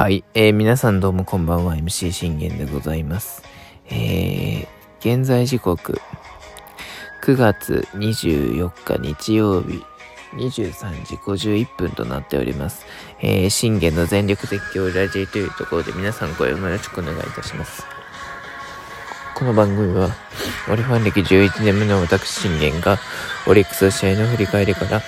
はい、えー、皆さんどうもこんばんは、MC 信玄でございます。えー、現在時刻、9月24日日曜日、23時51分となっております。えー、信玄の全力絶叫ラジーというところで皆さんごよろしくお願いいたします。この番組は、オリファン歴11年目の私信玄が、オリックス試合の振り返りから、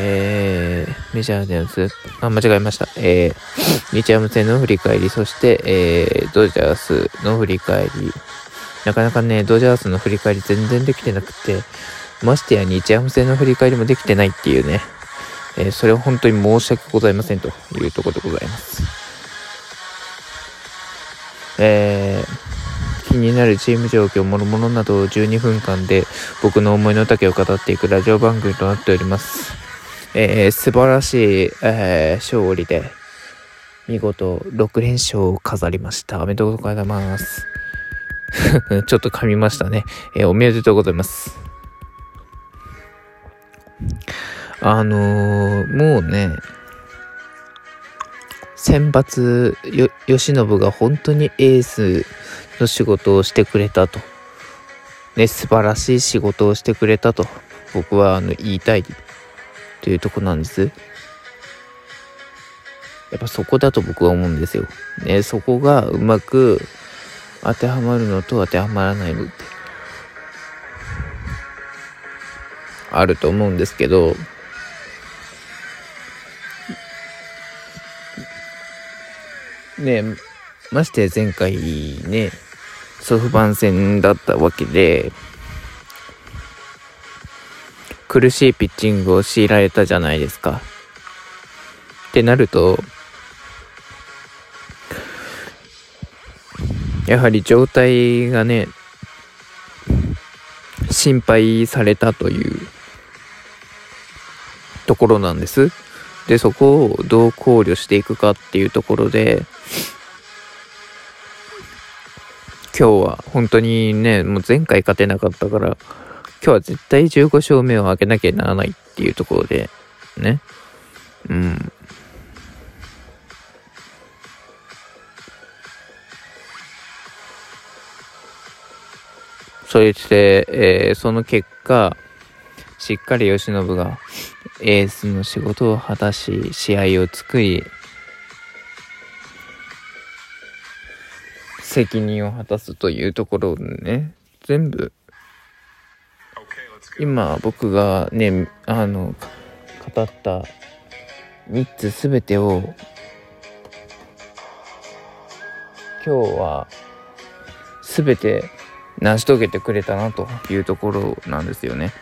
えー、メジャーでのスあ、間違えました。えー、日ハム戦の振り返り、そして、えー、ドジャースの振り返り。なかなかね、ドジャースの振り返り全然できてなくて、ましてや日ハム戦の振り返りもできてないっていうね、えー、それは本当に申し訳ございませんというところでございます。えー、気になるチーム状況、諸々などを12分間で僕の思いの丈を語っていくラジオ番組となっております。えー、素晴らしい、えー、勝利で、見事6連勝を飾りました。おめでとうございます。ちょっと噛みましたね。えー、おめでとうございます。あのー、もうね、選抜よ、吉信が本当にエースの仕事をしてくれたと。ね、素晴らしい仕事をしてくれたと、僕はあの言いたいというとこなんです。やっぱそこだと僕は思うんですよ。ね、そこがうまく当てはまるのと当てはまらないのってあると思うんですけど、ねまして前回ね、ソフバン戦だったわけで、苦しいピッチングを強いられたじゃないですか。ってなると、やはり状態がね、心配されたというところなんです。で、そこをどう考慮していくかっていうところで、今日は本当にね、もう前回勝てなかったから、今日は絶対15勝目を上げなきゃならないっていうところで、ね。うん。そして、えー、その結果、しっかり慶喜がエースの仕事を果たし、試合を作り、責任を果たすというところをね、全部今僕がね、あの、語った3つすべてを今日はすべて成し遂げてくれたなというところなんですよね。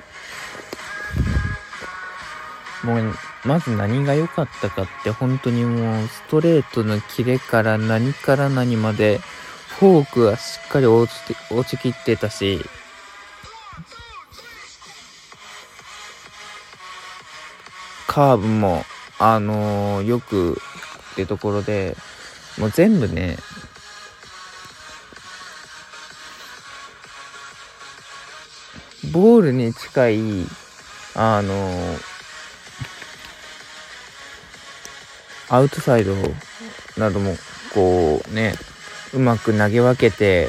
もうまず何が良かったかって本当にもうストレートのキレから何から何までフォークはしっかり落ちて落ちきってたしカーブも、あのー、よくってところで、もう全部ね、ボールに近い、あのー、アウトサイドなども、こうね、うまく投げ分けて、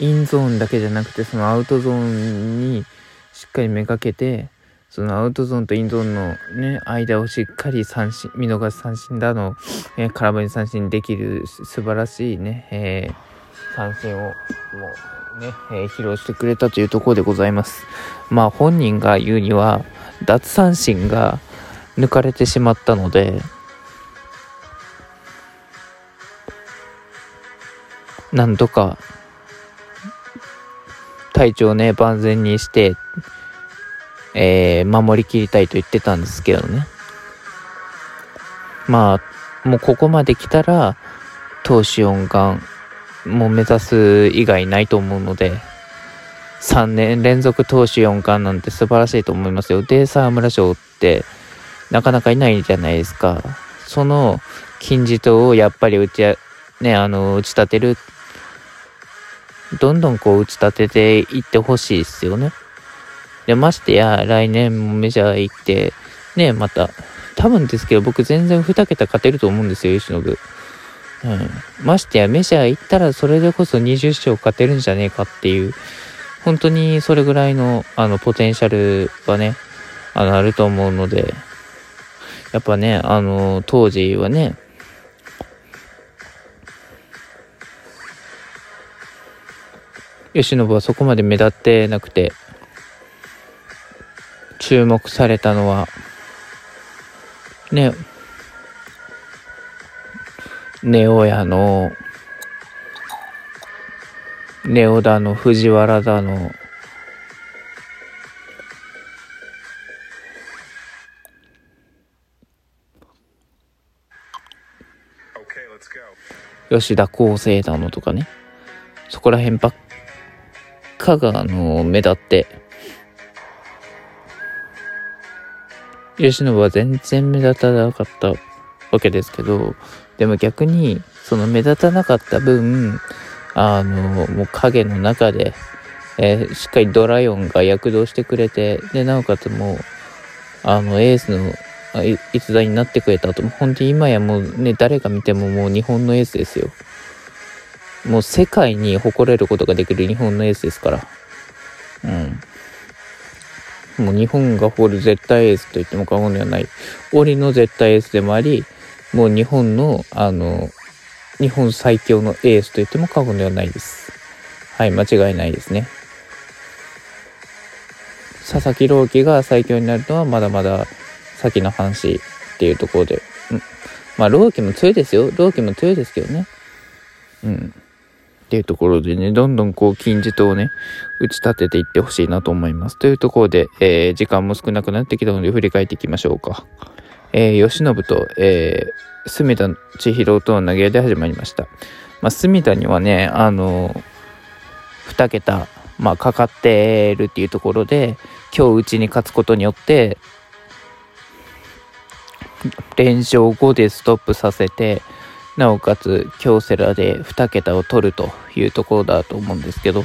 インゾーンだけじゃなくて、そのアウトゾーンにしっかりめがけて、そのアウトゾーンとインゾーンのね、間をしっかり三振、見逃し三振だの、えー、空振り三振できる素晴らしいね、えー、三振をもうね、えー、披露してくれたというところでございます。まあ本人が言うには、脱三振が抜かれてしまったので、なんとか体調ね、万全にして、えー、守りきりたいと言ってたんですけどね。まあ、もうここまで来たら、投手4冠もう目指す以外ないと思うので、3年連続投手4冠なんて素晴らしいと思いますよ。で、沢村賞ってなかなかいないじゃないですか。その金字塔をやっぱり打ち、ね、あの、打ち立てる。どんどんこう打ち立てていってほしいですよね。で、ましてや、来年もメジャー行って、ね、また多分ですけど、僕全然2桁勝てると思うんですよ、吉信。うん。ましてや、メジャー行ったらそれでこそ20勝勝てるんじゃねえかっていう、本当にそれぐらいの、あの、ポテンシャルはね、あの、あると思うので、やっぱね、あの、当時はね、慶喜はそこまで目立ってなくて、注目されたのは、ね、ネオ屋の、ネオだの、藤原だの、吉田康生だのとかね、そこら辺ばっかが、あの、目立って、吉信は全然目立たなかったわけですけど、でも逆に、その目立たなかった分、あの、もう影の中で、えー、しっかりドライオンが躍動してくれて、で、なおかつもう、あの、エースの逸材になってくれたと、本当に今やもうね、誰が見てももう日本のエースですよ。もう世界に誇れることができる日本のエースですから。もう日本が誇る絶対エースと言っても過言ではない。俺の絶対エースでもあり、もう日本の、あの、日本最強のエースと言っても過言ではないです。はい、間違いないですね。佐々木朗希が最強になるのはまだまだ先の話っていうところで。うん。まあ、朗希も強いですよ。朗希も強いですけどね。うん。っていうところでね、どんどんこう金字塔をね、打ち立てていってほしいなと思います。というところで、えー、時間も少なくなってきたので振り返っていきましょうか。えー、吉信と、えー、隅田千尋との投げ合いで始まりました。まあ、隅田にはね、あのー、2桁、まあ、かかってるっていうところで、今日うちに勝つことによって、連勝5でストップさせて、なおかつ京セラで2桁を取るというところだと思うんですけど、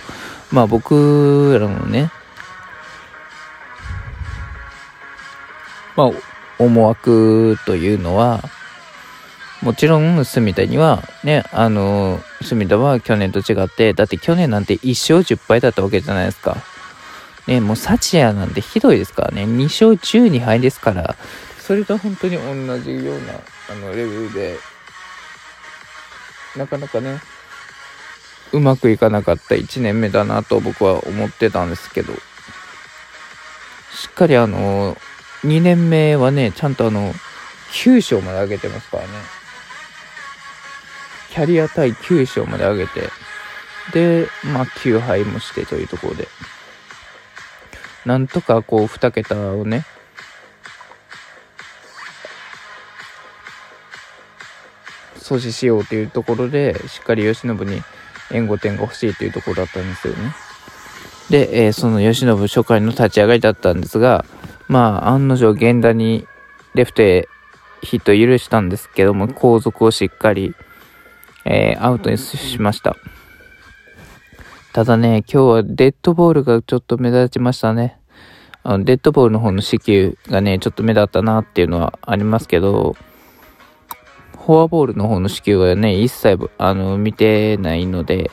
まあ僕らのね、まあ思惑というのは、もちろん、隅田には、ね、あの、隅田は去年と違って、だって去年なんて1勝10敗だったわけじゃないですか。ね、もうサチアなんてひどいですからね、2勝12敗ですから、それと本当に同じような、あの、レベルで、なかなかね、うまくいかなかった1年目だなと僕は思ってたんですけど、しっかりあの、2年目はね、ちゃんとあの、9勝まで上げてますからね。キャリア対9勝まで上げて、で、まあ9敗もしてというところで、なんとかこう2桁をね、阻止しようというところで、しっかり慶喜に援護点が欲しいというところだったんですよね。で、えー、その慶喜初回の立ち上がりだったんですが、まあ、案の定源田にレフトへヒット許したんですけども、後続をしっかり、えー、アウトにしました。ただね、今日はデッドボールがちょっと目立ちましたね。あのデッドボールの方の支給がね、ちょっと目立ったなっていうのはありますけど、フォアボールの方の支給はね、一切、あの、見てないので、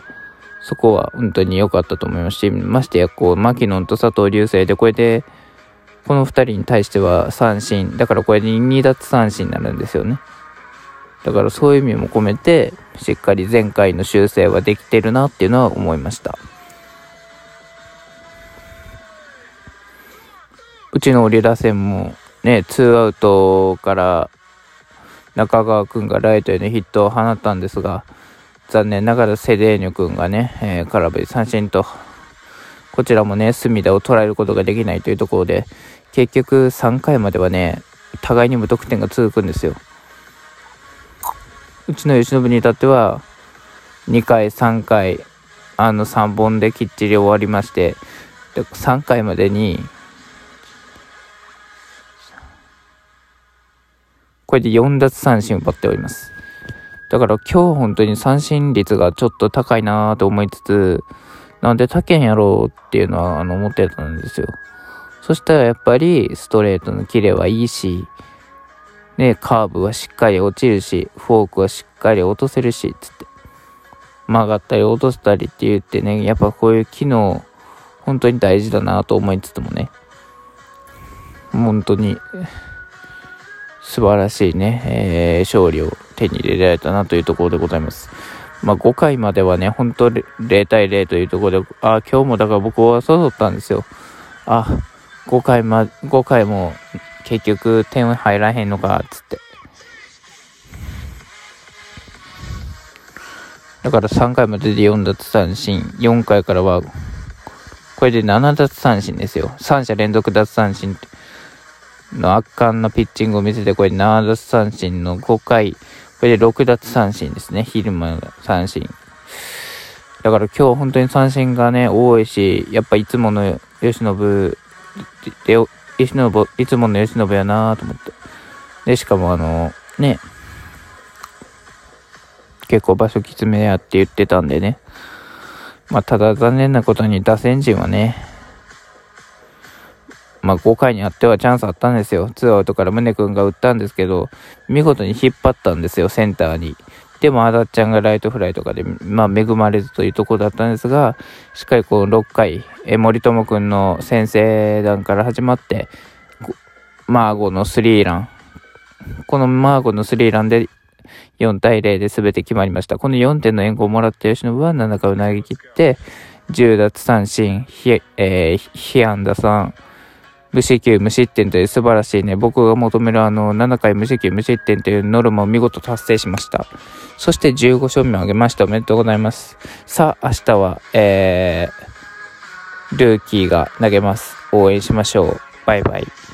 そこは本当に良かったと思いますし、ましてや、こう、マキノンと佐藤流星で、これで、この2人に対しては三振、だからこれで2奪三振になるんですよね。だからそういう意味も込めて、しっかり前回の修正はできてるなっていうのは思いました。うちのオリラ戦もね、ツーアウトから中川くんがライトへのヒットを放ったんですが、残念ながらセデーニョくんがね、えー、空振り三振と、こちらもね、隅田を捉えることができないというところで、結局3回まではね、互いに無得点が続くんですよ。うちの吉信に至っては、2回、3回、あの3本できっちり終わりまして、で3回までにこれで4奪三振を奪っております。だから今日本当に三振率がちょっと高いなぁと思いつつ、なんで他県やろうっていうのはあの思ってたんですよ。そしたらやっぱりストレートのキレはいいし、ね、カーブはしっかり落ちるし、フォークはしっかり落とせるし、つって。曲がったり落としたりって言ってね、やっぱこういう機能、本当に大事だなと思いつつもね、本当に素晴らしいね、えー、勝利を手に入れられたなというところでございます。まあ、5回まではね、本当0対0というところで、あ、今日もだから僕は誘ったんですよ。あ、5回ま、5回も結局点入らへんのか、つって。だから3回までで4奪三振、4回からは、これで7奪三振ですよ。3者連続奪三振の圧巻のピッチングを見せて、これ7奪三振の5回、これで6奪三振ですね。昼間の三振。だから今日本当に三振がね、多いし、やっぱいつもの吉信で、吉信、いつもの吉信やなぁと思って。で、しかもあの、ね、結構場所きつめやって言ってたんでね。まあ、ただ残念なことに打線陣はね、まあ、5回にあってはチャンスあったんですよ。ツーアウトから宗君が打ったんですけど、見事に引っ張ったんですよ、センターに。でも、あだっちゃんがライトフライとかで、まあ、恵まれずというところだったんですが、しっかりこの6回、え森友君の先制弾から始まって、マーゴのスリーラン。このマーゴのスリーランで4対0で全て決まりました。この4点の援護をもらった吉野は7回を投げ切って、10奪三振、えー、被安打3、無四球無失点という素晴らしいね、僕が求めるあの、7回無四球無失点というノルマを見事達成しました。そして15勝目を挙げました。おめでとうございます。さあ、明日は、えー、ルーキーが投げます。応援しましょう。バイバイ。